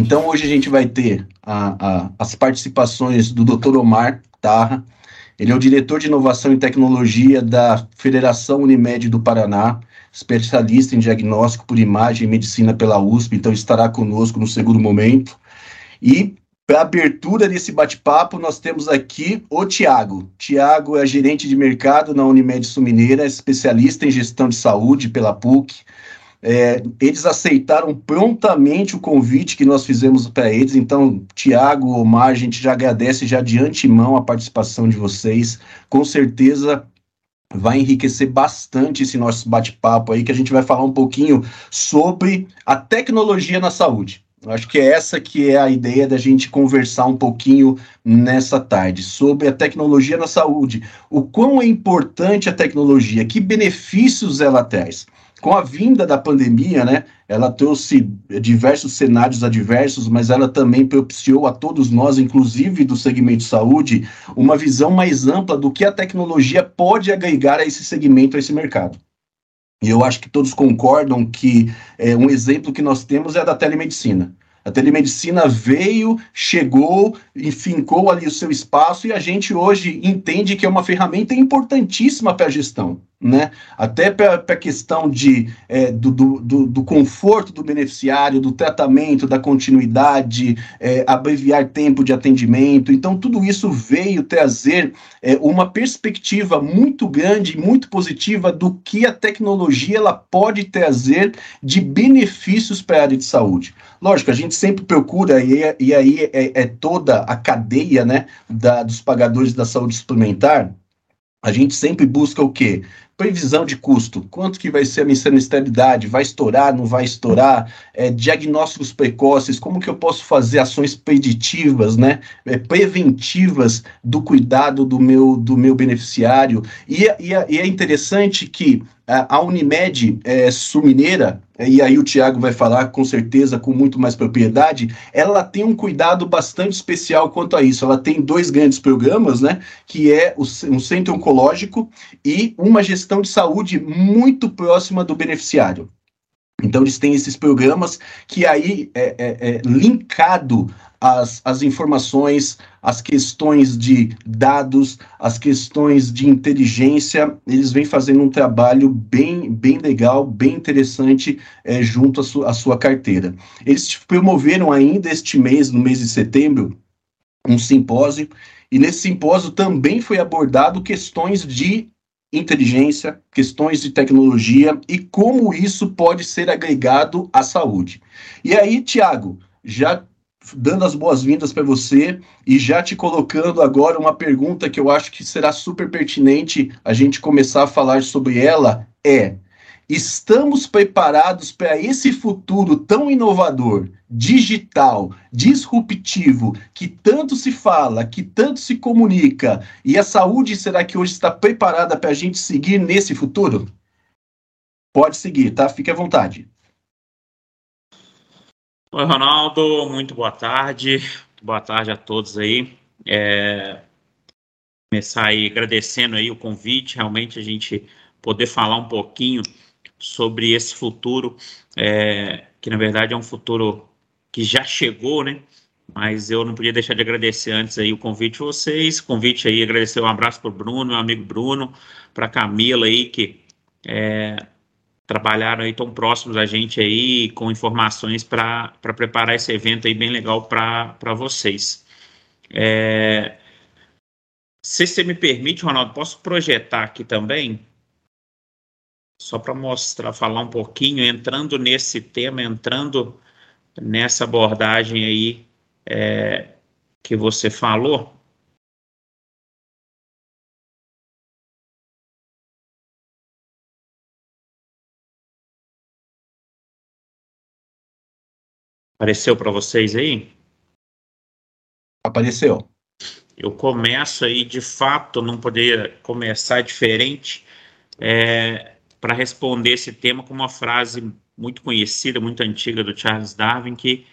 Então, hoje a gente vai ter a, a, as participações do Dr. Omar Tarra, ele é o diretor de inovação e tecnologia da Federação Unimed do Paraná, especialista em diagnóstico por imagem e medicina pela USP, então estará conosco no segundo momento. E para abertura desse bate-papo, nós temos aqui o Tiago. Tiago é gerente de mercado na Unimed Sumineira, especialista em gestão de saúde pela PUC, é, eles aceitaram prontamente o convite que nós fizemos para eles. Então, Tiago, Omar, a gente já agradece já de antemão a participação de vocês. Com certeza vai enriquecer bastante esse nosso bate-papo aí, que a gente vai falar um pouquinho sobre a tecnologia na saúde. Acho que é essa que é a ideia da gente conversar um pouquinho nessa tarde, sobre a tecnologia na saúde. O quão é importante a tecnologia, que benefícios ela traz com a vinda da pandemia, né, ela trouxe diversos cenários adversos, mas ela também propiciou a todos nós, inclusive do segmento de saúde, uma visão mais ampla do que a tecnologia pode agregar a esse segmento, a esse mercado. E eu acho que todos concordam que é, um exemplo que nós temos é a da telemedicina. A telemedicina veio, chegou, fincou ali o seu espaço e a gente hoje entende que é uma ferramenta importantíssima para a gestão né? Até para a questão de, é, do, do, do, conforto do beneficiário, do tratamento, da continuidade, é, abreviar tempo de atendimento. Então, tudo isso veio trazer é, uma perspectiva muito grande, muito positiva do que a tecnologia ela pode trazer de benefícios para a área de saúde. Lógico, a gente sempre procura, e, e aí é, é toda a cadeia né, da, dos pagadores da saúde suplementar, a gente sempre busca o quê? Previsão de custo, quanto que vai ser a minha sinistralidade, vai estourar, não vai estourar, é, diagnósticos precoces, como que eu posso fazer ações preditivas, né, é, preventivas do cuidado do meu, do meu beneficiário, e, é, e, é, e é interessante que a Unimed é, Sumineira, e aí o Tiago vai falar com certeza com muito mais propriedade, ela tem um cuidado bastante especial quanto a isso. Ela tem dois grandes programas, né? Que é o, um centro oncológico e uma gestão de saúde muito próxima do beneficiário. Então, eles têm esses programas que aí é, é, é linkado às, às informações, as questões de dados, as questões de inteligência, eles vêm fazendo um trabalho bem, bem legal, bem interessante é, junto à, su, à sua carteira. Eles promoveram ainda este mês, no mês de setembro, um simpósio, e nesse simpósio também foi abordado questões de inteligência, questões de tecnologia e como isso pode ser agregado à saúde. E aí, Tiago, já dando as boas-vindas para você e já te colocando agora uma pergunta que eu acho que será super pertinente a gente começar a falar sobre ela é: estamos preparados para esse futuro tão inovador, digital, disruptivo, que tanto se fala, que tanto se comunica, e a saúde será que hoje está preparada para a gente seguir nesse futuro? Pode seguir, tá? Fique à vontade. Oi, Ronaldo, muito boa tarde. Boa tarde a todos aí. É... Começar aí agradecendo aí o convite, realmente a gente poder falar um pouquinho sobre esse futuro, é, que na verdade é um futuro que já chegou, né? Mas eu não podia deixar de agradecer antes aí o convite de vocês, convite aí, agradecer um abraço para o Bruno, meu amigo Bruno, para Camila aí, que é, trabalharam aí tão próximos a gente aí, com informações para preparar esse evento aí bem legal para vocês. É, se você me permite, Ronaldo, posso projetar aqui também? só para mostrar, falar um pouquinho, entrando nesse tema, entrando nessa abordagem aí é, que você falou. Apareceu para vocês aí? Apareceu. Eu começo aí, de fato, não poderia começar diferente. É, para responder esse tema com uma frase muito conhecida, muito antiga do Charles Darwin, que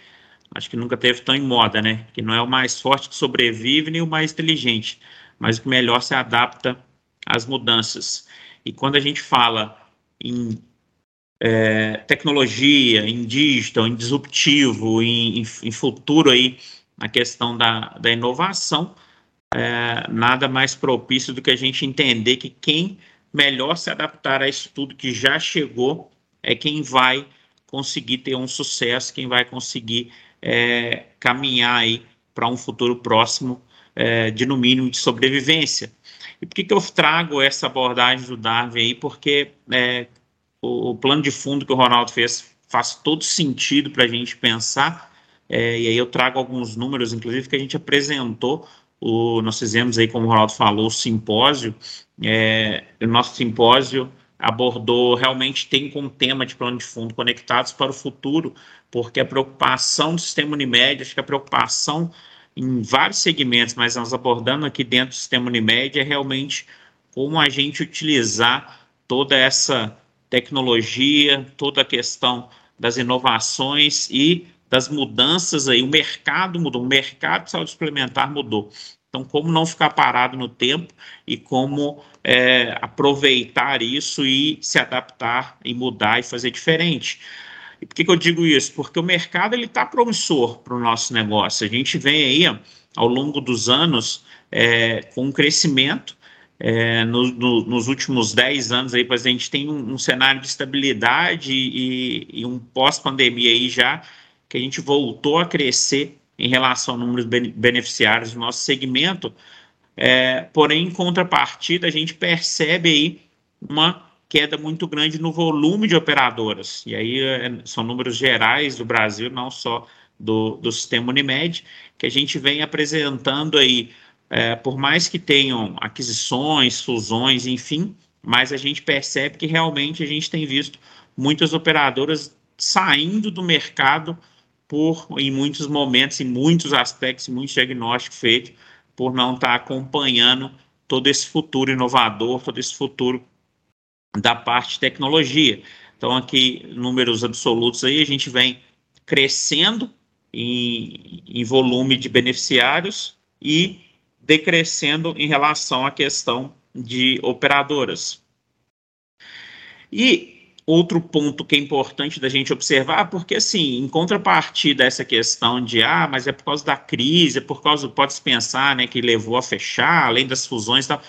acho que nunca teve tão em moda, né? Que não é o mais forte que sobrevive nem o mais inteligente, mas o que melhor se adapta às mudanças. E quando a gente fala em é, tecnologia, em digital, em disruptivo, em, em, futuro aí, na questão da, da inovação, é, nada mais propício do que a gente entender que quem melhor se adaptar a isso tudo que já chegou é quem vai conseguir ter um sucesso, quem vai conseguir é, caminhar aí para um futuro próximo é, de, no mínimo, de sobrevivência. E por que, que eu trago essa abordagem do Darwin aí? Porque é, o, o, plano de fundo que o Ronaldo fez faz todo sentido para a gente pensar, é, e aí eu trago alguns números, inclusive, que a gente apresentou, o, nós fizemos aí, como o Ronaldo falou, o simpósio, é, o nosso simpósio abordou, realmente tem como tema de plano de fundo conectados para o futuro, porque a preocupação do sistema Unimed, acho que a preocupação em vários segmentos, mas nós abordando aqui dentro do sistema Unimed é realmente como a gente utilizar toda essa tecnologia, toda a questão das inovações e das mudanças aí. O mercado mudou, o mercado de saúde suplementar mudou. Então, como não ficar parado no tempo e como é, aproveitar isso e se adaptar e mudar e fazer diferente. E por que, que eu digo isso? Porque o mercado ele está promissor para o nosso negócio. A gente vem aí ao longo dos anos é, com um crescimento. É, no, no, nos últimos 10 anos aí, a gente tem um, um cenário de estabilidade e, e um pós-pandemia aí já, que a gente voltou a crescer em relação ao número de beneficiários do nosso segmento, é, porém, em contrapartida, a gente percebe aí uma queda muito grande no volume de operadoras. E aí é, são números gerais do Brasil, não só do, do sistema Unimed, que a gente vem apresentando aí, é, por mais que tenham aquisições, fusões, enfim, mas a gente percebe que realmente a gente tem visto muitas operadoras saindo do mercado por, em muitos momentos, em muitos aspectos, em muitos diagnósticos feitos, por não estar acompanhando todo esse futuro inovador, todo esse futuro da parte de tecnologia. Então, aqui, números absolutos aí, a gente vem crescendo em, em volume de beneficiários e decrescendo em relação à questão de operadoras. E outro ponto que é importante da gente observar, porque assim, em contrapartida essa questão de ah, mas é por causa da crise, é por causa, pode-se pensar, né, que levou a fechar, além das fusões e tal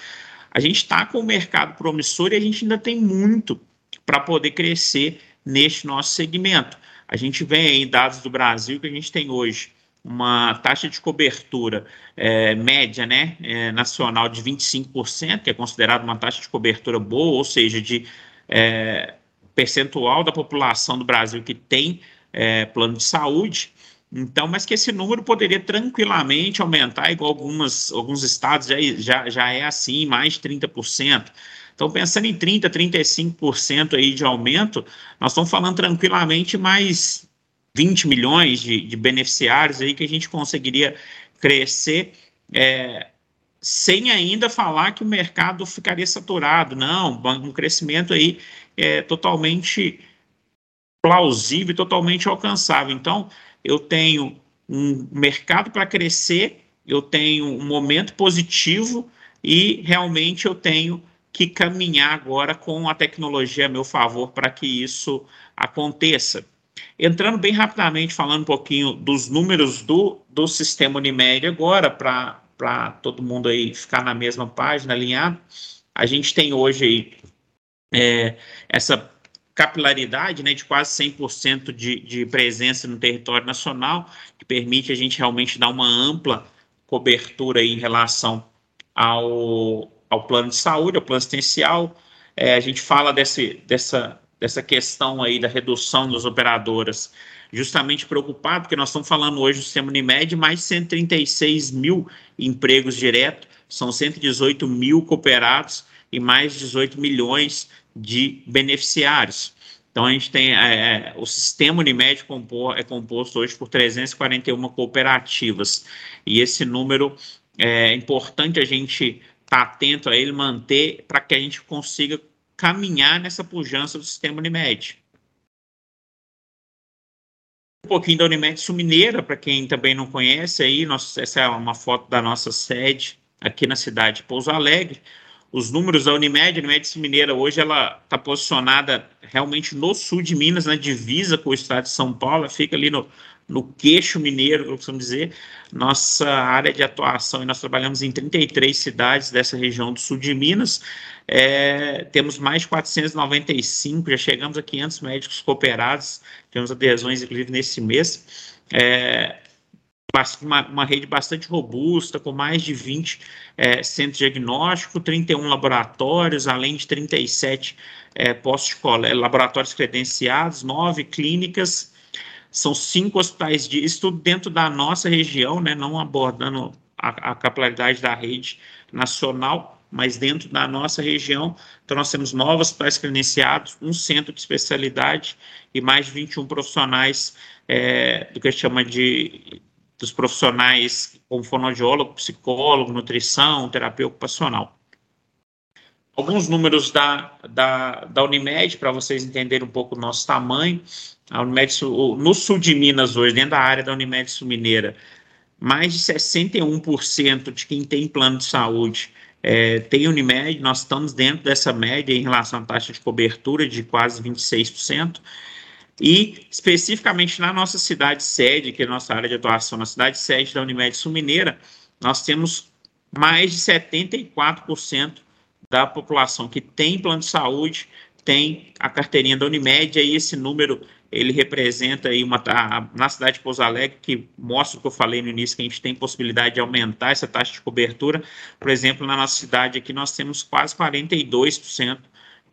a gente está com o mercado promissor e a gente ainda tem muito para poder crescer neste nosso segmento. A gente vem aí dados do Brasil que a gente tem hoje uma taxa de cobertura é, média né, é, nacional de 25%, que é considerada uma taxa de cobertura boa, ou seja, de é, percentual da população do Brasil que tem é, plano de saúde. Então, mas que esse número poderia tranquilamente aumentar, igual algumas, alguns estados já, já, já é assim, mais 30%. Então, pensando em 30%, 35% aí de aumento, nós estamos falando tranquilamente mais 20 milhões de, de beneficiários aí que a gente conseguiria crescer é, sem ainda falar que o mercado ficaria saturado. Não, um crescimento aí é totalmente plausível e totalmente alcançável. Então, eu tenho um mercado para crescer, eu tenho um momento positivo e realmente eu tenho que caminhar agora com a tecnologia a meu favor para que isso aconteça. Entrando bem rapidamente, falando um pouquinho dos números do, do sistema Unimed agora, para todo mundo aí ficar na mesma página, alinhado, a gente tem hoje aí é, essa capilaridade né, de quase 100% de, de presença no território nacional, que permite a gente realmente dar uma ampla cobertura em relação ao, ao plano de saúde, ao plano assistencial. É, a gente fala desse, dessa, dessa questão aí da redução das operadoras, justamente preocupado, porque nós estamos falando hoje do sistema Unimed, mais 136 mil empregos diretos, são 118 mil cooperados e mais 18 milhões de beneficiários. Então, a gente tem é, é o sistema Unimed compor, é composto hoje por 341 cooperativas. E esse número é importante a gente estar tá atento a ele, manter, para que a gente consiga caminhar nessa pujança do sistema Unimed. Um pouquinho da Unimed Sumineira, para quem também não conhece, aí, essa é uma foto da nossa sede aqui na cidade de Pouso Alegre os números da Unimed, a Unimed Mineira hoje ela está posicionada realmente no sul de Minas, na divisa com o estado de São Paulo, fica ali no, no queixo mineiro, eu costumo dizer. Nossa área de atuação, e nós trabalhamos em 33 cidades dessa região do sul de Minas, é, temos mais de 495, já chegamos a 500 médicos cooperados, temos adesões, inclusive, nesse mês. É, uma, uma, rede bastante robusta, com mais de 20 é, centros diagnósticos, 31 laboratórios, além de 37 é, postos de laboratórios credenciados, nove clínicas, são cinco hospitais de isso tudo dentro da nossa região, né, não abordando a, a capilaridade da rede nacional, mas dentro da nossa região. Então, nós temos nove hospitais credenciados, um centro de especialidade e mais de 21 profissionais é, do que a gente chama de dos profissionais como fonoaudiólogo, psicólogo, nutrição, terapia ocupacional. Alguns números da, da, da Unimed, para vocês entenderem um pouco o nosso tamanho. A Unimed, no sul de Minas, hoje, dentro da área da Unimed Sul Mineira, mais de 61% de quem tem plano de saúde é, tem Unimed, nós estamos dentro dessa média em relação à taxa de cobertura de quase 26%. E, especificamente na nossa cidade sede, que é a nossa área de atuação, na cidade sede da Unimed Sul Mineira, nós temos mais de 74% da população que tem plano de saúde, tem a carteirinha da Unimed, e esse número ele representa aí uma na cidade de Pouso Alegre que mostra o que eu falei no início que a gente tem possibilidade de aumentar essa taxa de cobertura. Por exemplo, na nossa cidade aqui nós temos quase 42%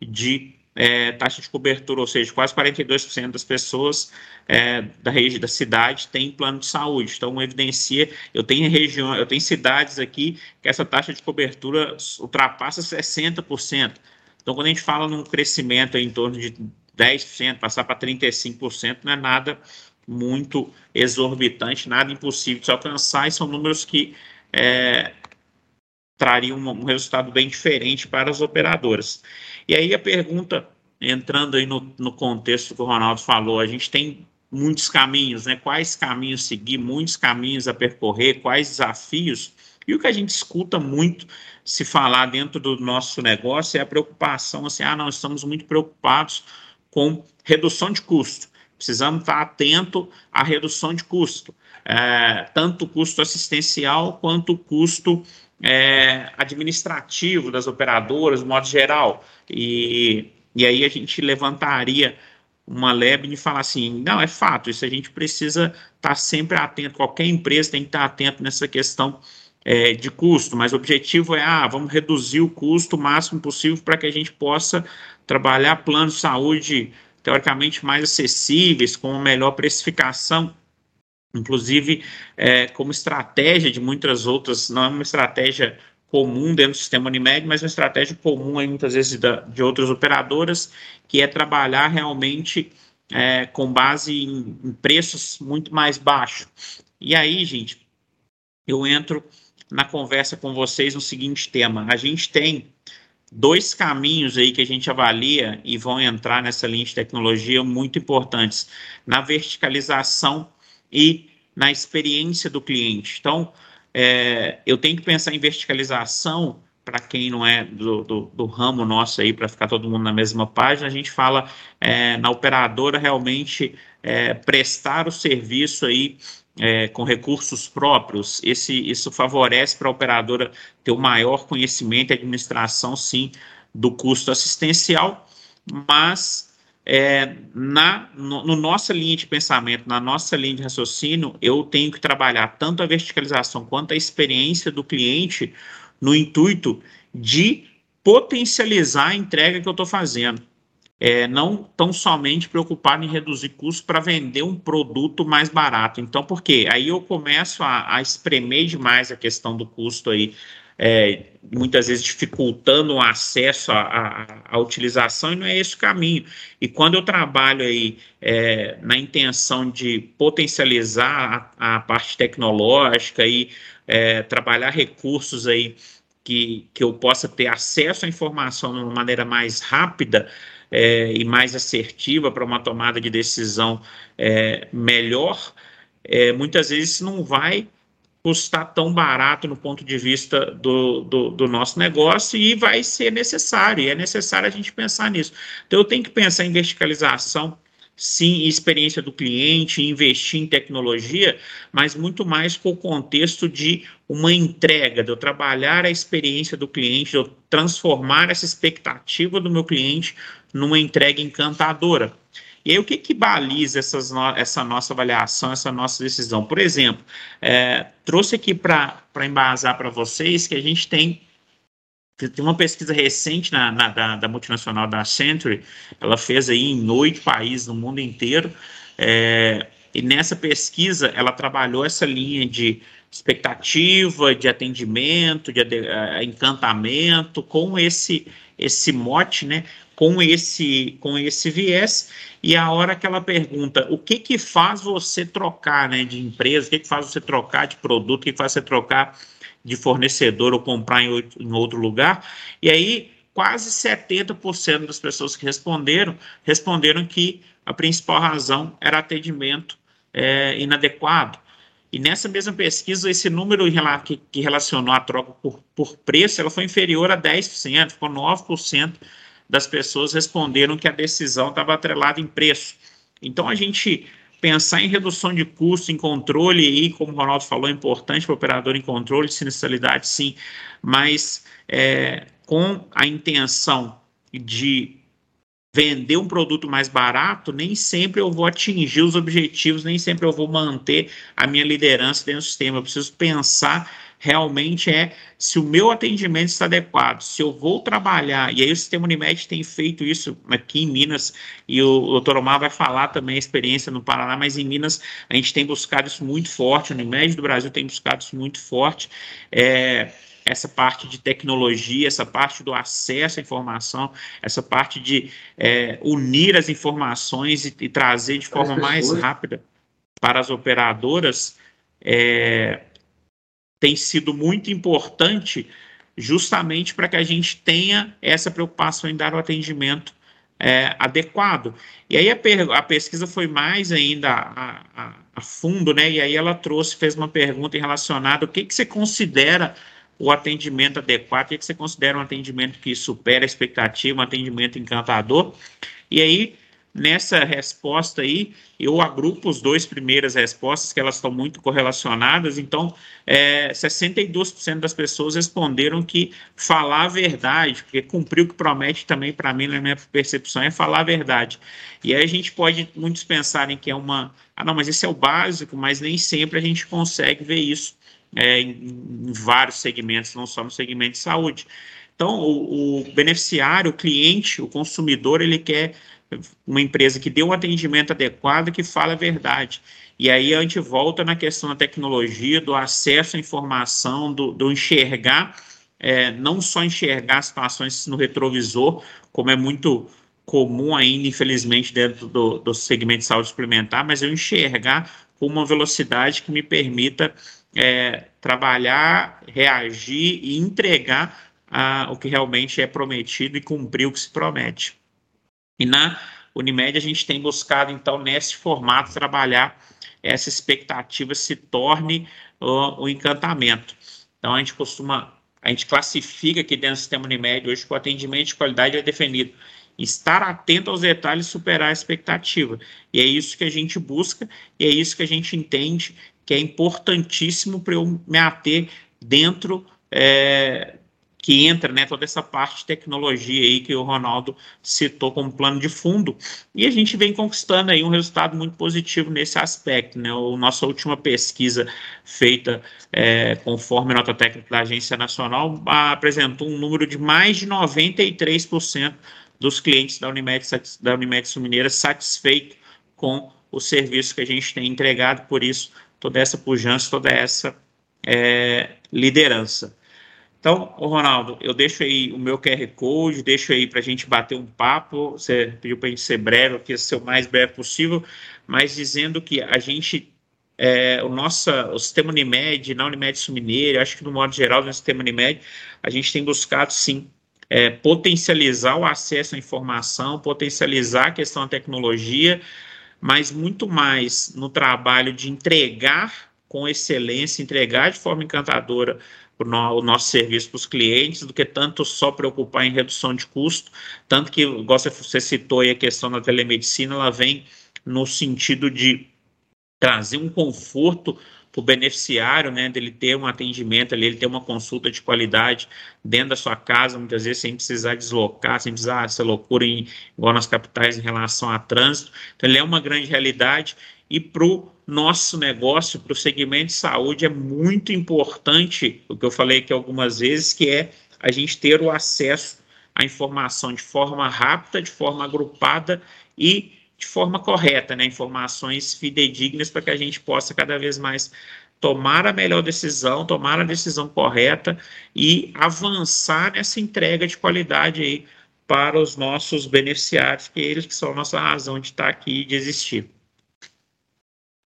de é, taxa de cobertura, ou seja, quase 42% das pessoas é, da região da cidade têm plano de saúde. Então, evidencia, eu tenho região, eu tenho cidades aqui que essa taxa de cobertura ultrapassa 60%. Então, quando a gente fala num crescimento em torno de 10%, passar para 35%, não é nada muito exorbitante, nada impossível de se alcançar, e são números que é, trariam um, um resultado bem diferente para as operadoras. E aí a pergunta, entrando aí no, no contexto que o Ronaldo falou, a gente tem muitos caminhos, né? Quais caminhos seguir, muitos caminhos a percorrer, quais desafios. E o que a gente escuta muito se falar dentro do nosso negócio é a preocupação assim, ah, nós estamos muito preocupados com redução de custo. Precisamos estar atento à redução de custo, é, tanto o custo assistencial quanto o custo é, administrativo das operadoras, de modo geral. E, e aí a gente levantaria uma lebre e falar assim, não, é fato, isso a gente precisa estar sempre atento, qualquer empresa tem que estar atento nessa questão é, de custo, mas o objetivo é, ah, vamos reduzir o custo o máximo possível para que a gente possa trabalhar planos de saúde teoricamente mais acessíveis, com uma melhor precificação inclusive é, como estratégia de muitas outras, não é uma estratégia comum dentro do sistema Unimed, mas uma estratégia comum aí, muitas vezes da, de outras operadoras, que é trabalhar realmente é, com base em, em preços muito mais baixos. E aí, gente, eu entro na conversa com vocês no seguinte tema: a gente tem dois caminhos aí que a gente avalia e vão entrar nessa linha de tecnologia muito importantes na verticalização e na experiência do cliente. Então, é, eu tenho que pensar em verticalização para quem não é do, do, do ramo nosso aí, para ficar todo mundo na mesma página, a gente fala é, na operadora realmente é, prestar o serviço aí é, com recursos próprios. Esse, isso favorece para a operadora ter o maior conhecimento e administração, sim, do custo assistencial, mas é, na no, no, nossa linha de pensamento, na nossa linha de raciocínio, eu tenho que trabalhar tanto a verticalização quanto a experiência do cliente no intuito de potencializar a entrega que eu estou fazendo. É, não tão somente preocupado em reduzir custos para vender um produto mais barato. Então, por quê? Aí eu começo a, a espremer demais a questão do custo aí é, muitas vezes dificultando o acesso à, utilização, e não é esse o caminho. E quando eu trabalho aí é, na intenção de potencializar a, a parte tecnológica e é, trabalhar recursos aí que, que eu possa ter acesso à informação de uma maneira mais rápida, é, e mais assertiva para uma tomada de decisão é, melhor, é, muitas vezes não vai custar tão barato no ponto de vista do, do, do, nosso negócio e vai ser necessário, e é necessário a gente pensar nisso. Então, eu tenho que pensar em verticalização, sim, experiência do cliente, investir em tecnologia, mas muito mais com o contexto de uma entrega, de eu trabalhar a experiência do cliente, de eu transformar essa expectativa do meu cliente numa entrega encantadora. E aí, o que, que baliza essas no, essa nossa avaliação, essa nossa decisão? Por exemplo, é, trouxe aqui para embasar para vocês que a gente tem tem uma pesquisa recente na, na da, da, multinacional da Century, ela fez aí em oito países no mundo inteiro, é, e nessa pesquisa ela trabalhou essa linha de expectativa, de atendimento, de uh, encantamento, com esse esse mote, né, com esse com esse viés e a hora que ela pergunta o que que faz você trocar né de empresa? O que que faz você trocar de produto? O que, que faz você trocar de fornecedor ou comprar em, outro, em outro lugar? E aí quase 70% das pessoas que responderam responderam que a principal razão era atendimento é, inadequado. E nessa mesma pesquisa, esse número que, que relacionou a troca por, por preço, ela foi inferior a 10%, ficou 9% das pessoas responderam que a decisão estava atrelada em preço. Então, a gente pensar em redução de custo, em controle, e como o Ronaldo falou, é importante para o operador em controle, sinistralidade, sim, mas é, com a intenção de vender um produto mais barato, nem sempre eu vou atingir os objetivos, nem sempre eu vou manter a minha liderança dentro do sistema. Eu preciso pensar realmente é se o meu atendimento está adequado, se eu vou trabalhar, e aí o Sistema Unimed tem feito isso aqui em Minas, e o doutor Omar vai falar também a experiência no Paraná, mas em Minas a gente tem buscado isso muito forte, o Unimed do Brasil tem buscado isso muito forte, é, essa parte de tecnologia, essa parte do acesso à informação, essa parte de é, unir as informações e, e trazer de forma mais rápida para as operadoras, é, tem sido muito importante justamente para que a gente tenha essa preocupação em dar o atendimento é, adequado. E aí a, a, pesquisa foi mais ainda a, a, a, fundo, né? E aí ela trouxe, fez uma pergunta relacionada o que, que você considera o atendimento adequado, o que, que você considera um atendimento que supera a expectativa, um atendimento encantador. E aí Nessa resposta aí, eu agrupo os dois primeiras respostas, que elas estão muito correlacionadas. Então, é, 62% das pessoas responderam que falar a verdade, porque cumprir o que promete também, para mim, na minha percepção, é falar a verdade. E aí a gente pode, muitos pensarem que é uma. Ah, não, mas esse é o básico, mas nem sempre a gente consegue ver isso é, em, vários segmentos, não só no segmento de saúde. Então, o, o beneficiário, o cliente, o consumidor, ele quer uma empresa que dê um atendimento adequado, que fala a verdade. E aí a gente volta na questão da tecnologia, do acesso à informação, do, do enxergar, é, não só enxergar situações no retrovisor, como é muito comum ainda, infelizmente, dentro do, do segmento de saúde suplementar, mas eu enxergar com uma velocidade que me permita é, trabalhar, reagir e entregar o que realmente é prometido e cumprir o que se promete. E na Unimed a gente tem buscado, então, nesse formato, trabalhar essa expectativa se torne uh, o encantamento. Então, a gente costuma, a gente classifica aqui dentro do sistema Unimed hoje que o atendimento de qualidade é definido. Estar atento aos detalhes superar a expectativa. E é isso que a gente busca e é isso que a gente entende que é importantíssimo para eu me ater dentro é, que entra né, toda essa parte de tecnologia aí que o Ronaldo citou como plano de fundo, e a gente vem conquistando aí um resultado muito positivo nesse aspecto. Né? O nossa última pesquisa feita é, conforme nota técnica da Agência Nacional apresentou um número de mais de 93% dos clientes da Unimed, da Unimed Sumineira satisfeitos com o serviço que a gente tem entregado, por isso toda essa pujança, toda essa é, liderança. Então, Ronaldo, eu deixo aí o meu QR Code, deixo aí para a gente bater um papo. Você pediu para a gente ser breve, eu quis ser o mais breve possível, mas dizendo que a gente, é, o nosso o sistema Unimed, na Unimed Sumineira, acho que no modo geral, no sistema Unimed, a gente tem buscado sim é, potencializar o acesso à informação, potencializar a questão da tecnologia, mas muito mais no trabalho de entregar com excelência, entregar de forma encantadora o nosso serviço para os clientes, do que tanto só preocupar em redução de custo, tanto que, igual você citou aí a questão da telemedicina, ela vem no sentido de trazer um conforto para o beneficiário, né, dele ter um atendimento ali, ele ter uma consulta de qualidade dentro da sua casa, muitas vezes sem precisar deslocar, sem precisar essa loucura em, igual nas capitais em relação a trânsito. Então, ele é uma grande realidade e para o nosso negócio, para o segmento de saúde, é muito importante, o que eu falei aqui algumas vezes, que é a gente ter o acesso à informação de forma rápida, de forma agrupada e de forma correta, né? Informações fidedignas para que a gente possa cada vez mais tomar a melhor decisão, tomar a decisão correta e avançar nessa entrega de qualidade aí para os nossos beneficiários, que eles que são a nossa razão de estar aqui e de existir.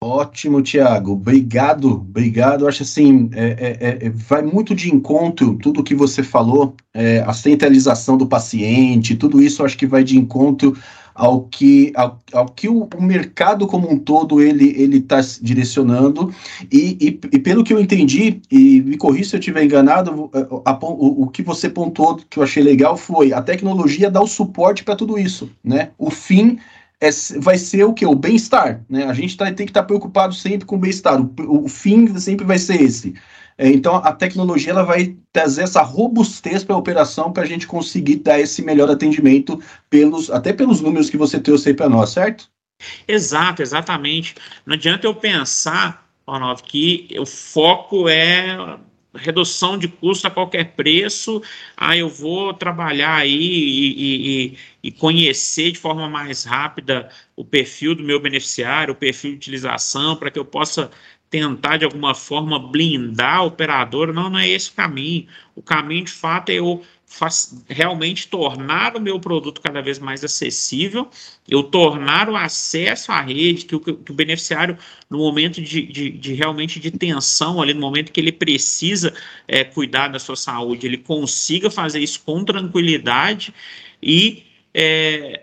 Ótimo, Tiago. Obrigado, obrigado. Acho assim, é, é, é, vai muito de encontro tudo o que você falou, é, a centralização do paciente, tudo isso acho que vai de encontro ao que, ao, ao que o, o, mercado como um todo ele ele está direcionando e, e, e, pelo que eu entendi e me corri se eu estiver enganado a, a, o, o que você pontuou que eu achei legal foi a tecnologia dá o suporte para tudo isso né o fim é, vai ser o que? O bem-estar. Né? A gente tá, tem que estar tá preocupado sempre com o bem-estar. O, o, fim sempre vai ser esse. É, então, a tecnologia ela vai trazer essa robustez para a operação para a gente conseguir dar esse melhor atendimento, pelos, até pelos números que você trouxe aí para nós, certo? Exato, exatamente. Não adianta eu pensar, Ronaldo, que o foco é redução de custo a qualquer preço, ah, eu vou trabalhar aí e, e, e, conhecer de forma mais rápida o perfil do meu beneficiário, o perfil de utilização, para que eu possa tentar de alguma forma blindar a operadora. Não, não é esse o caminho. O caminho, de fato, é eu realmente tornar o meu produto cada vez mais acessível, eu tornar o acesso à rede, que o, que o beneficiário, no momento de, de, de, realmente de tensão, ali no momento que ele precisa é, cuidar da sua saúde, ele consiga fazer isso com tranquilidade e é,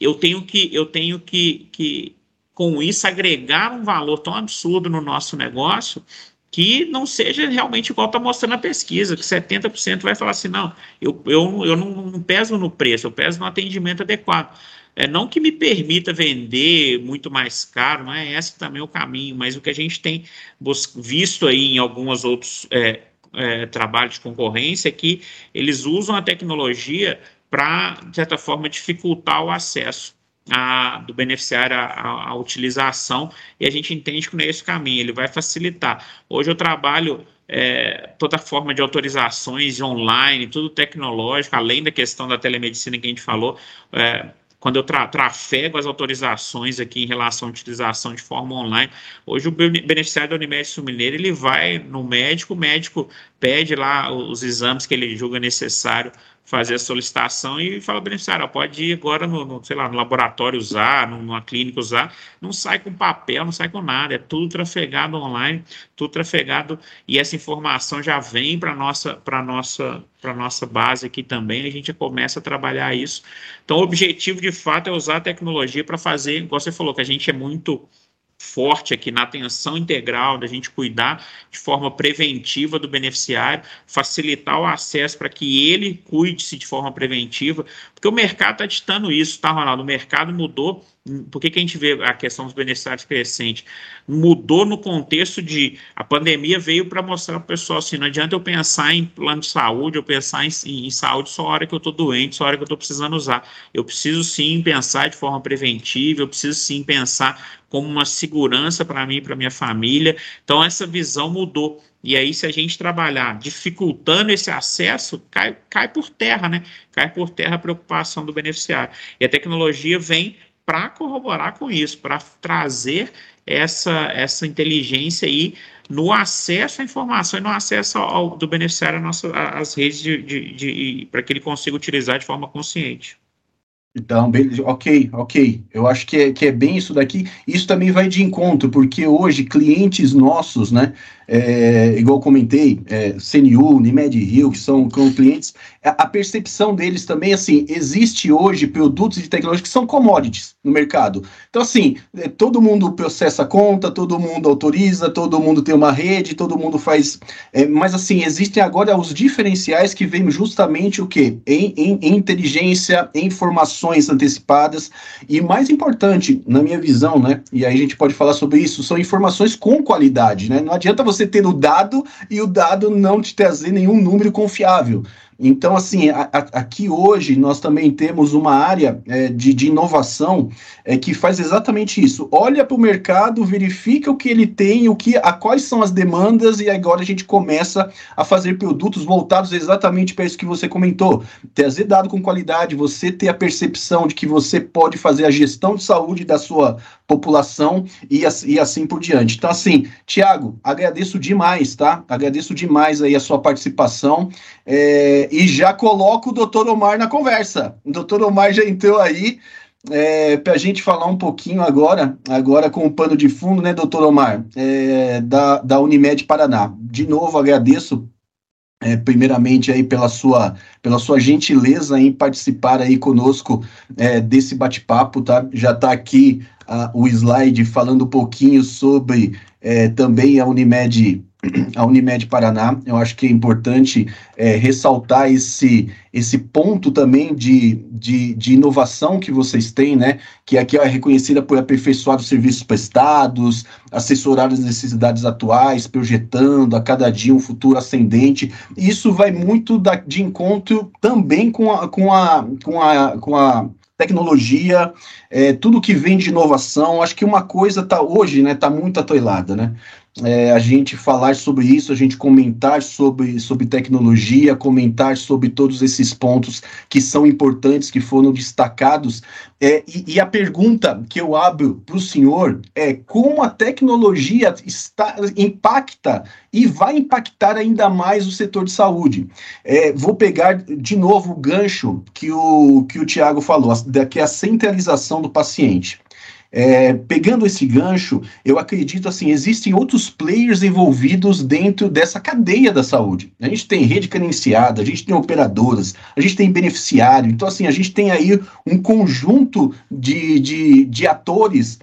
eu tenho que, eu tenho que, que, com isso, agregar um valor tão absurdo no nosso negócio que não seja realmente igual está mostrando a pesquisa, que 70% vai falar assim, não, eu, eu, eu não, não peso no preço, eu peso no atendimento adequado. É, não que me permita vender muito mais caro, não é esse também o caminho, mas o que a gente tem visto aí em alguns outros é, é, trabalhos de concorrência é que eles usam a tecnologia para, de certa forma, dificultar o acesso a, do beneficiário a, utilização e a gente entende que não é esse o caminho, ele vai facilitar. Hoje eu trabalho é, toda forma de autorizações online, tudo tecnológico, além da questão da telemedicina que a gente falou, é, quando eu tra trafego as autorizações aqui em relação à utilização de forma online, hoje o beneficiário da Unimed Sul Mineiro, ele vai no médico, o médico pede lá os exames que ele julga necessário fazer a solicitação e fala beneficiário, pode ir agora no, no, sei lá, no laboratório usar, numa clínica usar, não sai com papel, não sai com nada, é tudo trafegado online, tudo trafegado e essa informação já vem para nossa para nossa para nossa base aqui também, a gente começa a trabalhar isso. Então, o objetivo de fato é usar a tecnologia para fazer, igual você falou, que a gente é muito forte aqui na atenção integral, da gente cuidar de forma preventiva do beneficiário, facilitar o acesso para que ele cuide-se de forma preventiva, porque o mercado está ditando isso, tá, Ronaldo? O mercado mudou por que, que a gente vê a questão dos beneficiários crescente? Mudou no contexto de a pandemia veio para mostrar para o pessoal assim: não adianta eu pensar em plano de saúde, eu pensar em, em saúde só a hora que eu estou doente, só a hora que eu estou precisando usar. Eu preciso sim pensar de forma preventiva, eu preciso sim pensar como uma segurança para mim e para minha família. Então, essa visão mudou. E aí, se a gente trabalhar dificultando esse acesso, cai, cai por terra, né? Cai por terra a preocupação do beneficiário. E a tecnologia vem para corroborar com isso, para trazer essa, essa inteligência aí no acesso à informação e no acesso ao, do beneficiário às redes de, de, de para que ele consiga utilizar de forma consciente. Então, ok, ok. Eu acho que é, que é bem isso daqui. Isso também vai de encontro, porque hoje clientes nossos, né, é, igual comentei, é, CNU, Unimed Rio, que são, são clientes, a, a, percepção deles também, assim, existe hoje produtos de tecnologia que são commodities no mercado. Então, assim, é, todo mundo processa conta, todo mundo autoriza, todo mundo tem uma rede, todo mundo faz. É, mas, assim, existem agora os diferenciais que vêm justamente o quê? Em, em, em inteligência, em informações antecipadas. E mais importante, na minha visão, né? E aí a gente pode falar sobre isso, são informações com qualidade, né? Não adianta você ter o dado e o dado não te trazer nenhum número confiável. Então, assim, a, a, aqui hoje nós também temos uma área é, de, de, inovação é, que faz exatamente isso. Olha para o mercado, verifica o que ele tem, o que, a quais são as demandas, e agora a gente começa a fazer produtos voltados exatamente para isso que você comentou. Trazer dado com qualidade, você ter a percepção de que você pode fazer a gestão de saúde da sua população e, e assim por diante. Então, assim, Tiago, agradeço demais, tá? Agradeço demais aí a sua participação. É, e já coloco o doutor Omar na conversa. O doutor Omar já entrou aí é, para a gente falar um pouquinho agora, agora com o pano de fundo, né, doutor Omar, é, da, da Unimed Paraná. De novo, agradeço é, primeiramente aí pela sua, pela sua gentileza em participar aí conosco é, desse bate-papo, tá? Já está aqui uh, o slide falando um pouquinho sobre é, também a Unimed a Unimed Paraná. Eu acho que é importante é, ressaltar esse, esse ponto também de, de, de, inovação que vocês têm, né? Que aqui é reconhecida por aperfeiçoar os serviços prestados, assessorar as necessidades atuais, projetando a cada dia um futuro ascendente. Isso vai muito da, de encontro também com a, com a, com a, com a tecnologia, é, tudo que vem de inovação. Acho que uma coisa tá hoje, né? Tá muito atoilada, né? É, a gente falar sobre isso, a gente comentar sobre, sobre tecnologia, comentar sobre todos esses pontos que são importantes, que foram destacados. É, e, e, a pergunta que eu abro para o senhor é como a tecnologia está, impacta e vai impactar ainda mais o setor de saúde. É, vou pegar de novo o gancho que o, que o Tiago falou, é a centralização do paciente. É, pegando esse gancho, eu acredito assim, existem outros players envolvidos dentro dessa cadeia da saúde. A gente tem rede cadenciada, a gente tem operadoras, a gente tem beneficiário, então assim, a gente tem aí um conjunto de, de, de atores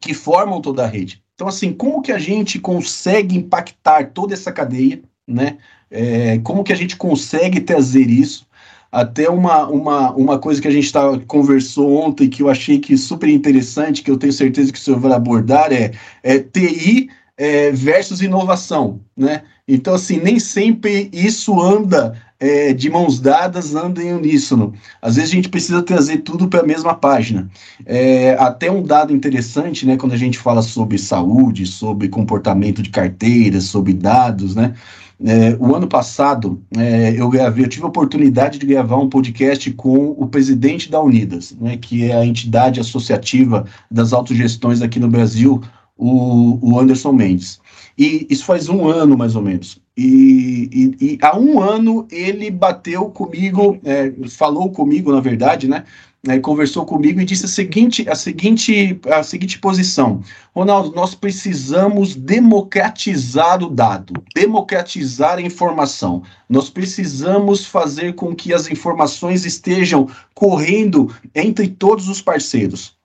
que formam toda a rede. Então assim, como que a gente consegue impactar toda essa cadeia, né? É, como que a gente consegue trazer isso até uma, uma, uma coisa que a gente tá, conversou ontem, que eu achei que super interessante, que eu tenho certeza que o senhor vai abordar, é, é TI é, versus inovação, né? Então, assim, nem sempre isso anda é, de mãos dadas, anda em uníssono. Às vezes a gente precisa trazer tudo para a mesma página. É, até um dado interessante, né, quando a gente fala sobre saúde, sobre comportamento de carteiras, sobre dados, né? É, o ano passado, é, eu gravei, eu tive a oportunidade de gravar um podcast com o presidente da Unidas, né, que é a entidade associativa das autogestões aqui no Brasil, o, o Anderson Mendes. E isso faz um ano, mais ou menos. E, e, e há um ano ele bateu comigo, é, falou comigo, na verdade, né? Né, conversou comigo e disse a seguinte, a seguinte, a seguinte posição: Ronaldo, nós precisamos democratizar o dado, democratizar a informação. Nós precisamos fazer com que as informações estejam correndo entre todos os parceiros.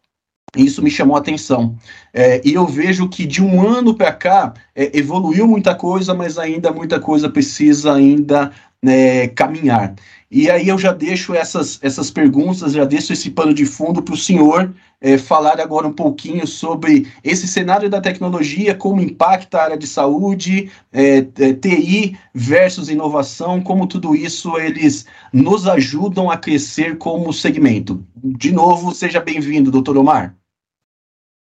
Isso me chamou a atenção. É, e eu vejo que de um ano para cá é, evoluiu muita coisa, mas ainda muita coisa precisa ainda né, caminhar. E aí eu já deixo essas, essas perguntas, já deixo esse pano de fundo para o senhor é, falar agora um pouquinho sobre esse cenário da tecnologia, como impacta a área de saúde, é, é, TI versus inovação, como tudo isso eles nos ajudam a crescer como segmento. De novo, seja bem-vindo, doutor Omar.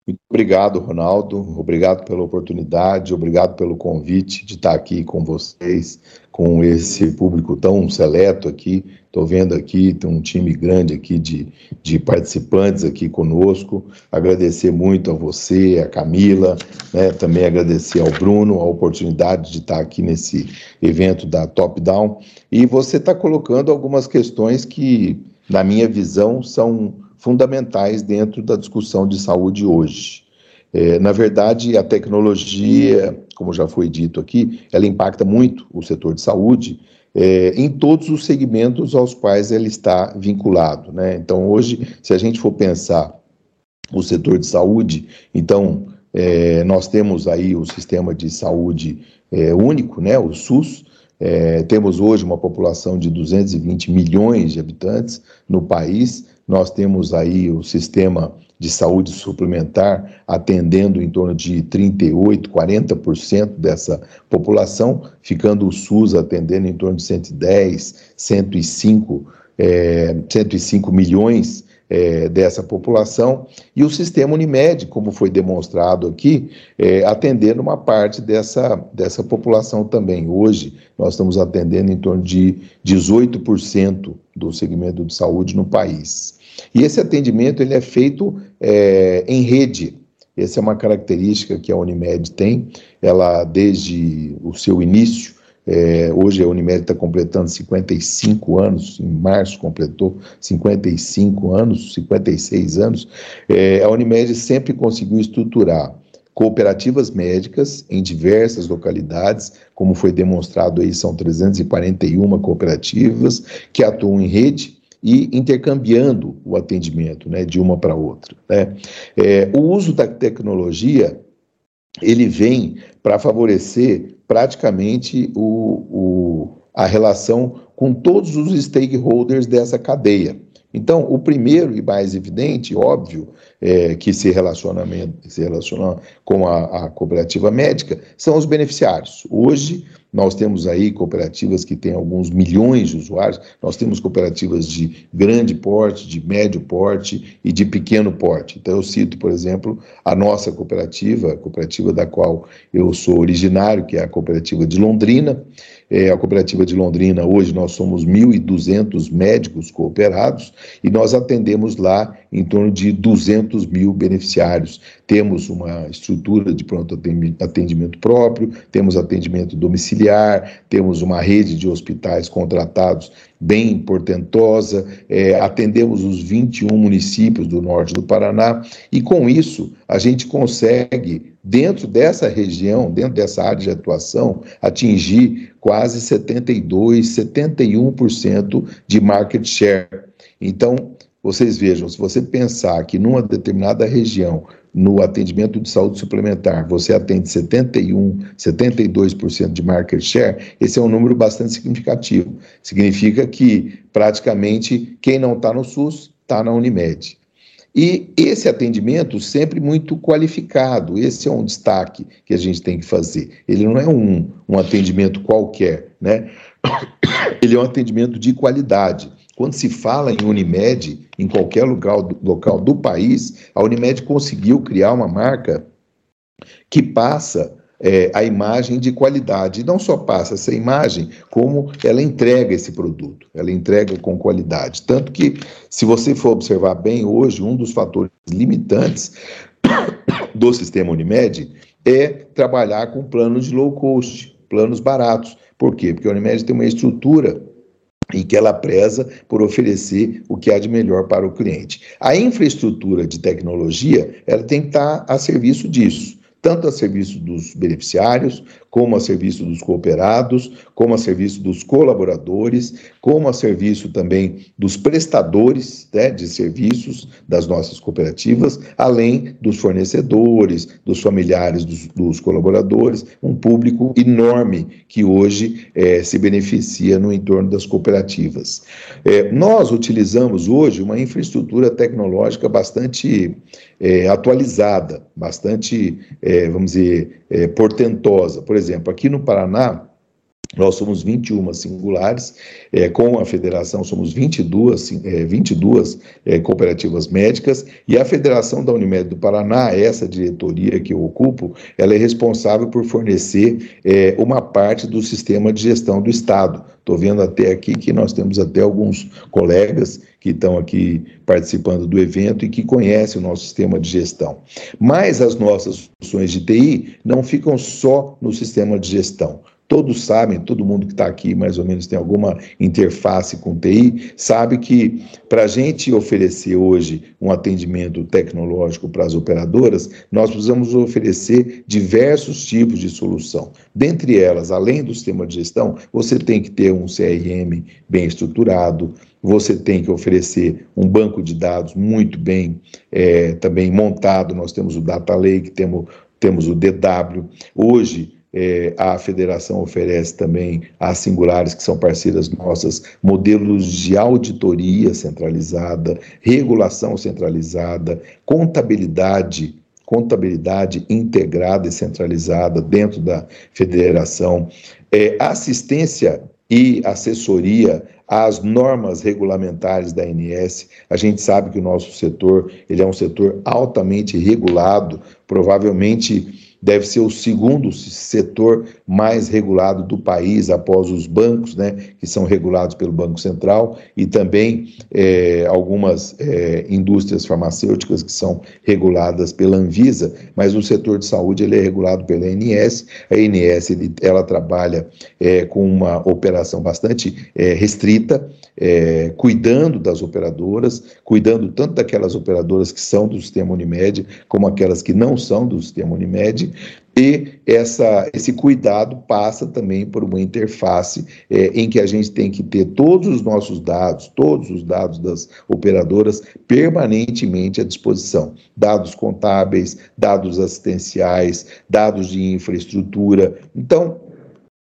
Muito obrigado, Ronaldo. Obrigado pela oportunidade, obrigado pelo convite de estar aqui com vocês, com esse público tão seleto aqui. Estou vendo aqui, tem um time grande aqui de, de participantes aqui conosco. Agradecer muito a você, a Camila, né? também agradecer ao Bruno a oportunidade de estar aqui nesse evento da Top Down. E você está colocando algumas questões que, na minha visão, são fundamentais dentro da discussão de saúde hoje. É, na verdade, a tecnologia como já foi dito aqui, ela impacta muito o setor de saúde, é, em todos os segmentos aos quais ele está vinculado. Né? Então, hoje, se a gente for pensar o setor de saúde, então é, nós temos aí o sistema de saúde é, único, né, o SUS, é, temos hoje uma população de 220 milhões de habitantes no país, nós temos aí o sistema de saúde suplementar atendendo em torno de 38, 40% dessa população, ficando o SUS atendendo em torno de 110, 105, é, 105 milhões é, dessa população, e o sistema Unimed, como foi demonstrado aqui, é, atendendo uma parte dessa, dessa população também. Hoje, nós estamos atendendo em torno de 18% do segmento de saúde no país. E esse atendimento ele é feito é, em rede. Essa é uma característica que a Unimed tem. Ela, desde o seu início, é, hoje a Unimed está completando 55 anos, em março completou 55 anos, 56 anos. É, a Unimed sempre conseguiu estruturar cooperativas médicas em diversas localidades, como foi demonstrado aí, são 341 cooperativas que atuam em rede e intercambiando o atendimento né, de uma para outra. Né? É, o uso da tecnologia ele vem para favorecer praticamente o, o, a relação com todos os stakeholders dessa cadeia. Então, o primeiro e mais evidente, óbvio, é, que se, relacionamento, se relaciona com a, a cooperativa médica são os beneficiários. Hoje, nós temos aí cooperativas que têm alguns milhões de usuários, nós temos cooperativas de grande porte, de médio porte e de pequeno porte. Então, eu cito, por exemplo, a nossa cooperativa, a cooperativa da qual eu sou originário, que é a cooperativa de Londrina. É, a cooperativa de Londrina, hoje nós somos 1.200 médicos cooperados e nós atendemos lá em torno de 200 mil beneficiários. Temos uma estrutura de pronto atendimento próprio, temos atendimento domiciliar, temos uma rede de hospitais contratados bem portentosa, é, atendemos os 21 municípios do norte do Paraná, e com isso a gente consegue, dentro dessa região, dentro dessa área de atuação, atingir quase 72, 71% de market share. Então, vocês vejam, se você pensar que numa determinada região, no atendimento de saúde suplementar, você atende 71, 72% de market share, esse é um número bastante significativo. Significa que praticamente quem não está no SUS está na Unimed. E esse atendimento sempre muito qualificado, esse é um destaque que a gente tem que fazer. Ele não é um, um atendimento qualquer, né? Ele é um atendimento de qualidade. Quando se fala em Unimed, em qualquer lugar, local do país, a Unimed conseguiu criar uma marca que passa é, a imagem de qualidade. E não só passa essa imagem, como ela entrega esse produto, ela entrega com qualidade. Tanto que, se você for observar bem, hoje, um dos fatores limitantes do sistema Unimed é trabalhar com planos de low cost, planos baratos. Por quê? Porque a Unimed tem uma estrutura e que ela preza por oferecer o que há de melhor para o cliente. A infraestrutura de tecnologia, ela tem que estar a serviço disso tanto a serviço dos beneficiários, como a serviço dos cooperados, como a serviço dos colaboradores, como a serviço também dos prestadores né, de serviços das nossas cooperativas, além dos fornecedores, dos familiares dos, dos colaboradores, um público enorme que hoje é, se beneficia no entorno das cooperativas. É, nós utilizamos hoje uma infraestrutura tecnológica bastante é, atualizada, bastante, é, vamos dizer, é, portentosa. Por exemplo, aqui no Paraná, nós somos 21 singulares, é, com a federação somos 22, é, 22 é, cooperativas médicas, e a Federação da Unimed do Paraná, essa diretoria que eu ocupo, ela é responsável por fornecer é, uma parte do sistema de gestão do Estado. Estou vendo até aqui que nós temos até alguns colegas que estão aqui participando do evento e que conhecem o nosso sistema de gestão. Mas as nossas soluções de TI não ficam só no sistema de gestão. Todos sabem, todo mundo que está aqui mais ou menos tem alguma interface com TI, sabe que para a gente oferecer hoje um atendimento tecnológico para as operadoras, nós precisamos oferecer diversos tipos de solução. Dentre elas, além do sistema de gestão, você tem que ter um CRM bem estruturado, você tem que oferecer um banco de dados muito bem é, também montado. Nós temos o Data Lake, temos, temos o DW. Hoje, é, a federação oferece também às singulares, que são parceiras nossas, modelos de auditoria centralizada, regulação centralizada, contabilidade contabilidade integrada e centralizada dentro da federação, é, assistência e assessoria às normas regulamentares da ANS. A gente sabe que o nosso setor ele é um setor altamente regulado, provavelmente deve ser o segundo setor mais regulado do país, após os bancos, né, que são regulados pelo Banco Central, e também é, algumas é, indústrias farmacêuticas que são reguladas pela Anvisa, mas o setor de saúde ele é regulado pela ANS. A ANS ele, ela trabalha é, com uma operação bastante é, restrita, é, cuidando das operadoras, cuidando tanto daquelas operadoras que são do sistema Unimed, como aquelas que não são do sistema Unimed, e essa, esse cuidado passa também por uma interface é, em que a gente tem que ter todos os nossos dados, todos os dados das operadoras permanentemente à disposição. Dados contábeis, dados assistenciais, dados de infraestrutura. Então,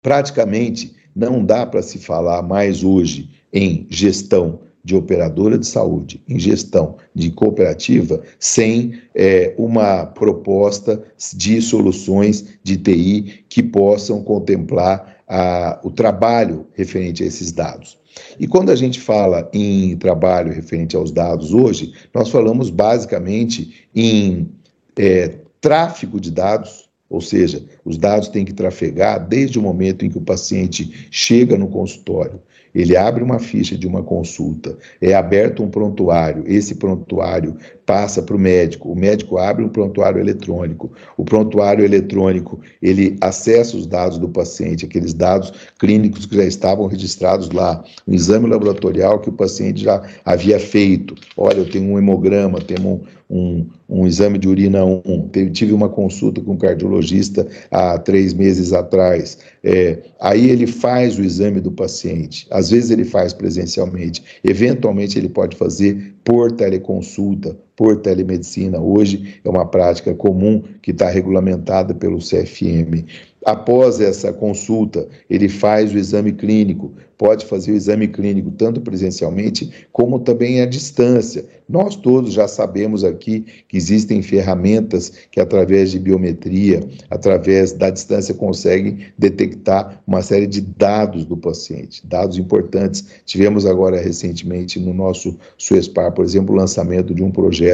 praticamente não dá para se falar mais hoje em gestão de operadora de saúde, em gestão de cooperativa, sem é, uma proposta de soluções de TI que possam contemplar a, o trabalho referente a esses dados. E quando a gente fala em trabalho referente aos dados hoje, nós falamos basicamente em é, tráfego de dados, ou seja, os dados têm que trafegar desde o momento em que o paciente chega no consultório ele abre uma ficha de uma consulta, é aberto um prontuário, esse prontuário passa para o médico, o médico abre um prontuário eletrônico, o prontuário eletrônico ele acessa os dados do paciente, aqueles dados clínicos que já estavam registrados lá, um exame laboratorial que o paciente já havia feito, olha, eu tenho um hemograma, tenho um, um, exame de urina 1, tive uma consulta com um cardiologista há três meses atrás. É, aí ele faz o exame do paciente, às vezes ele faz presencialmente, eventualmente ele pode fazer por teleconsulta, por telemedicina. Hoje é uma prática comum que está regulamentada pelo CFM. Após essa consulta, ele faz o exame clínico, pode fazer o exame clínico tanto presencialmente como também à distância. Nós todos já sabemos aqui que existem ferramentas que, através de biometria, através da distância, conseguem detectar uma série de dados do paciente, dados importantes. Tivemos agora recentemente no nosso SUESPAR, por exemplo, o lançamento de um projeto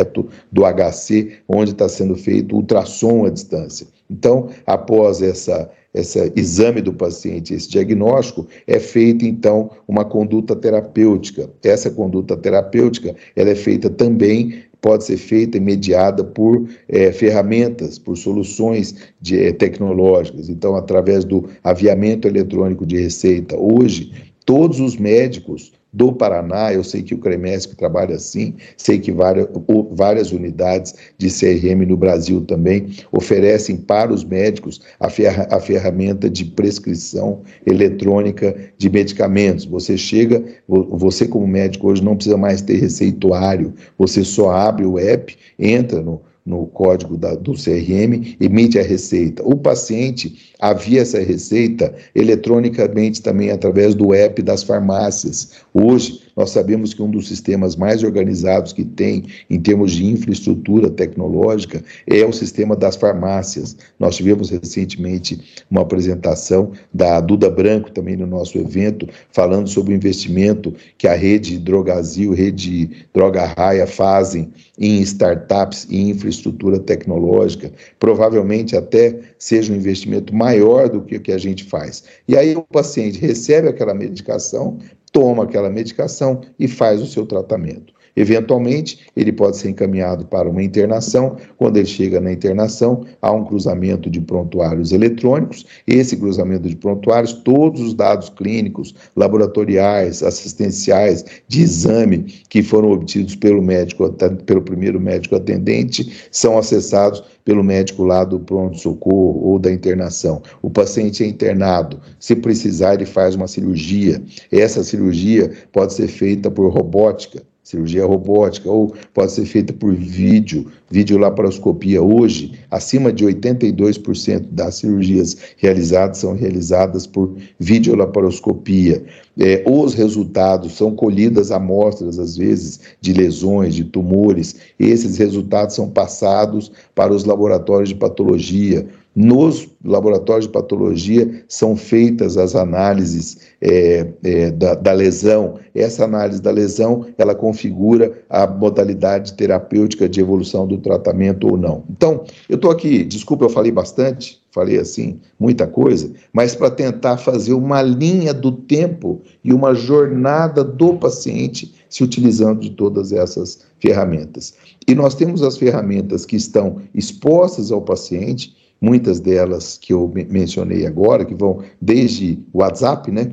do HC, onde está sendo feito ultrassom à distância. Então, após essa, esse exame do paciente, esse diagnóstico, é feita então uma conduta terapêutica. Essa conduta terapêutica, ela é feita também pode ser feita e mediada por é, ferramentas, por soluções de, é, tecnológicas. Então, através do aviamento eletrônico de receita, hoje, todos os médicos do Paraná, eu sei que o CREMESP trabalha assim, sei que várias, várias unidades de CRM no Brasil também oferecem para os médicos a, ferra, a ferramenta de prescrição eletrônica de medicamentos. Você chega, você como médico hoje não precisa mais ter receituário, você só abre o app, entra no no código da, do CRM, emite a receita. O paciente havia essa receita eletronicamente também através do app das farmácias. Hoje, nós sabemos que um dos sistemas mais organizados que tem em termos de infraestrutura tecnológica é o sistema das farmácias. Nós tivemos recentemente uma apresentação da Duda Branco também no nosso evento, falando sobre o investimento que a rede Drogazil, rede Droga Raia fazem em startups e infraestrutura tecnológica. Provavelmente até seja um investimento maior do que o que a gente faz. E aí o paciente recebe aquela medicação, toma aquela medicação e faz o seu tratamento. Eventualmente, ele pode ser encaminhado para uma internação. Quando ele chega na internação, há um cruzamento de prontuários eletrônicos. Esse cruzamento de prontuários, todos os dados clínicos, laboratoriais, assistenciais, de exame que foram obtidos pelo médico, pelo primeiro médico atendente, são acessados pelo médico lá do pronto-socorro ou da internação. O paciente é internado, se precisar, ele faz uma cirurgia. Essa cirurgia pode ser feita por robótica, cirurgia robótica, ou pode ser feita por vídeo, videolaparoscopia. Hoje, acima de 82% das cirurgias realizadas são realizadas por videolaparoscopia. É, os resultados são colhidas amostras, às vezes, de lesões, de tumores. Esses resultados são passados para os laboratórios de patologia. Nos laboratórios de patologia são feitas as análises é, é, da, da, lesão. Essa análise da lesão ela configura a modalidade terapêutica de evolução do tratamento ou não. Então, eu estou aqui, desculpa, eu falei bastante, falei assim, muita coisa, mas para tentar fazer uma linha do tempo e uma jornada do paciente se utilizando de todas essas ferramentas. E nós temos as ferramentas que estão expostas ao paciente muitas delas que eu mencionei agora, que vão desde o WhatsApp, né?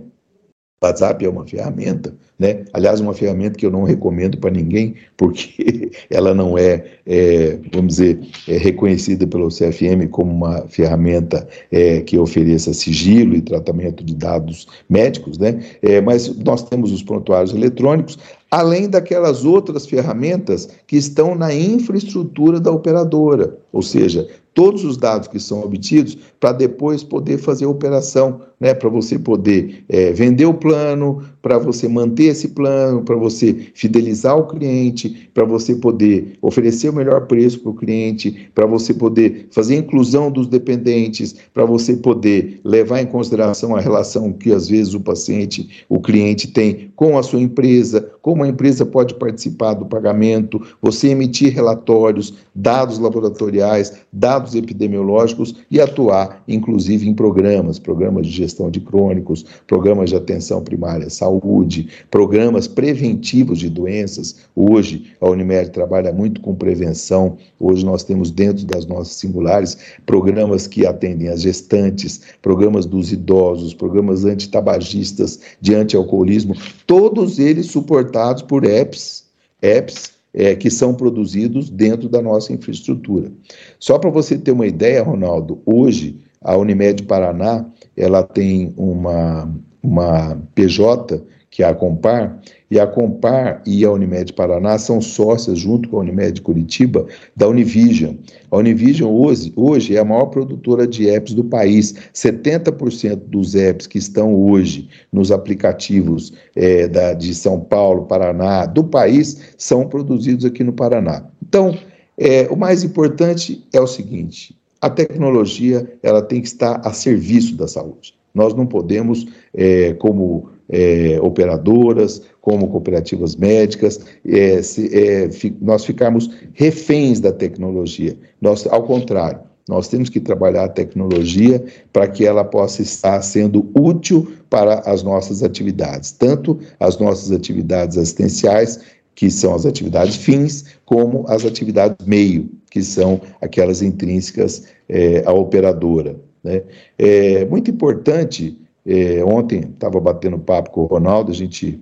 WhatsApp é uma ferramenta, né? Aliás, uma ferramenta que eu não recomendo para ninguém, porque ela não é, é vamos dizer, é reconhecida pelo CFM como uma ferramenta é, que ofereça sigilo e tratamento de dados médicos, né? É, mas nós temos os prontuários eletrônicos, além daquelas outras ferramentas que estão na infraestrutura da operadora, ou seja, todos os dados que são obtidos para depois poder fazer a operação, né, para você poder é, vender o plano, para você manter esse plano, para você fidelizar o cliente, para você poder oferecer o melhor preço para o cliente, para você poder fazer a inclusão dos dependentes, para você poder levar em consideração a relação que às vezes o paciente, o cliente tem com a sua empresa, como a empresa pode participar do pagamento, você emitir relatórios, dados laboratoriais, dados epidemiológicos e atuar, inclusive, em programas, programas de gestão de crônicos, programas de atenção primária à saúde, programas preventivos de doenças. Hoje, a Unimed trabalha muito com prevenção. Hoje, nós temos dentro das nossas singulares programas que atendem as gestantes, programas dos idosos, programas antitabagistas de antialcoolismo, todos eles suportados por apps, apps é, que são produzidos dentro da nossa infraestrutura. Só para você ter uma ideia, Ronaldo, hoje a Unimed Paraná ela tem uma, uma PJ que é a Compar, e a Compar e a Unimed Paraná são sócias, junto com a Unimed Curitiba, da Univision. A Univision hoje, hoje é a maior produtora de apps do país. 70% dos apps que estão hoje nos aplicativos é, da, de São Paulo, Paraná, do país, são produzidos aqui no Paraná. Então, é, o mais importante é o seguinte: a tecnologia ela tem que estar a serviço da saúde. Nós não podemos, é, como é, operadoras, como cooperativas médicas, é, se, é, fi, nós ficarmos reféns da tecnologia. Nós, ao contrário, nós temos que trabalhar a tecnologia para que ela possa estar sendo útil para as nossas atividades, tanto as nossas atividades assistenciais, que são as atividades fins, como as atividades meio, que são aquelas intrínsecas é, à operadora. Né? É muito importante é, ontem estava batendo papo com o Ronaldo, a gente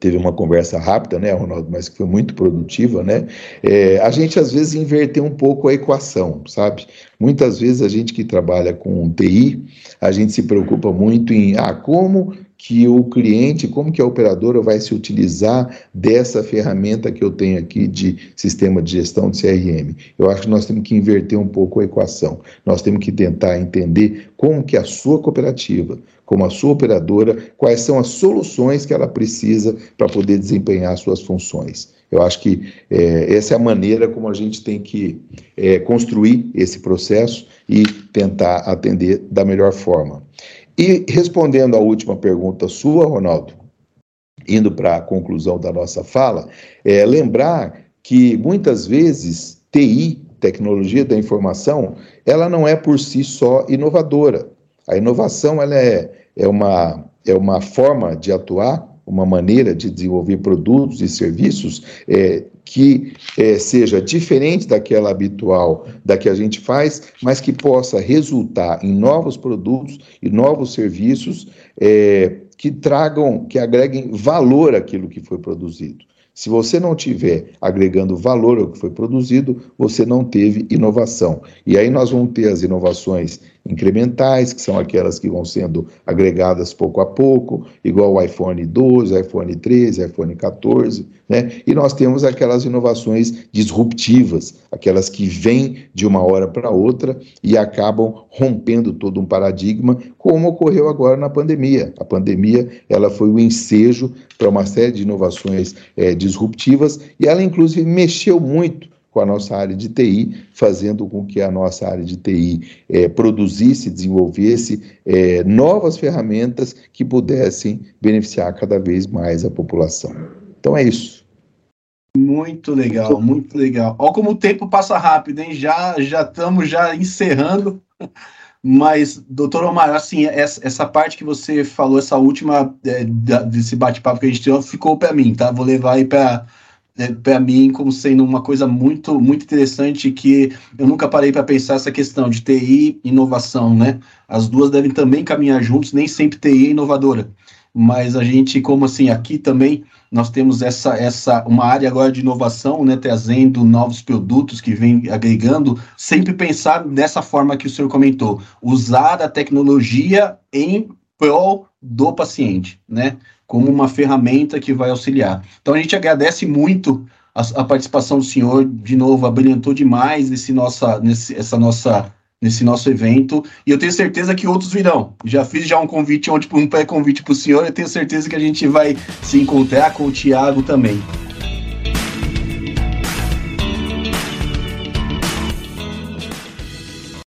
teve uma conversa rápida, né, Ronaldo, mas que foi muito produtiva, né? É, a gente às vezes inverteu um pouco a equação, sabe? Muitas vezes a gente que trabalha com TI, a gente se preocupa muito em ah, como que o cliente, como que a operadora vai se utilizar dessa ferramenta que eu tenho aqui de sistema de gestão de CRM. Eu acho que nós temos que inverter um pouco a equação. Nós temos que tentar entender como que a sua cooperativa, como a sua operadora, quais são as soluções que ela precisa para poder desempenhar suas funções. Eu acho que é, essa é a maneira como a gente tem que é, construir esse processo e tentar atender da melhor forma. E respondendo à última pergunta sua, Ronaldo, indo para a conclusão da nossa fala, é lembrar que muitas vezes TI, tecnologia da informação, ela não é por si só inovadora. A inovação ela é, é, uma, é uma forma de atuar uma maneira de desenvolver produtos e serviços é, que é, seja diferente daquela habitual, da que a gente faz, mas que possa resultar em novos produtos e novos serviços é, que tragam, que agreguem valor àquilo que foi produzido. Se você não tiver agregando valor ao que foi produzido, você não teve inovação. E aí nós vamos ter as inovações incrementais, que são aquelas que vão sendo agregadas pouco a pouco, igual o iPhone 12, iPhone 13, iPhone 14, né? E nós temos aquelas inovações disruptivas, aquelas que vêm de uma hora para outra e acabam rompendo todo um paradigma, como ocorreu agora na pandemia. A pandemia, ela foi o ensejo para uma série de inovações é, disruptivas e ela inclusive mexeu muito com a nossa área de TI, fazendo com que a nossa área de TI é, produzisse, desenvolvesse é, novas ferramentas que pudessem beneficiar cada vez mais a população. Então é isso. Muito legal, muito legal. Olha como o tempo passa rápido, hein? Já já estamos já encerrando. Mas, doutor Omar, assim, essa, essa, parte que você falou, essa última é, desse bate-papo que a gente teve, ficou para mim, tá? Vou levar aí para para mim como sendo uma coisa muito muito interessante que eu nunca parei para pensar essa questão de TI e inovação, né? As duas devem também caminhar juntos, nem sempre TI é inovadora, mas a gente como assim aqui também nós temos essa essa uma área agora de inovação, né, trazendo novos produtos que vem agregando, sempre pensar dessa forma que o senhor comentou, usar a tecnologia em prol do paciente, né? Como uma ferramenta que vai auxiliar. Então a gente agradece muito a, a participação do senhor, de novo, abrilhantou demais nesse nossa, nesse, essa nossa, nesse nosso evento, e eu tenho certeza que outros virão. Já fiz já um convite, um pré-convite para o senhor, eu tenho certeza que a gente vai se encontrar com o Tiago também.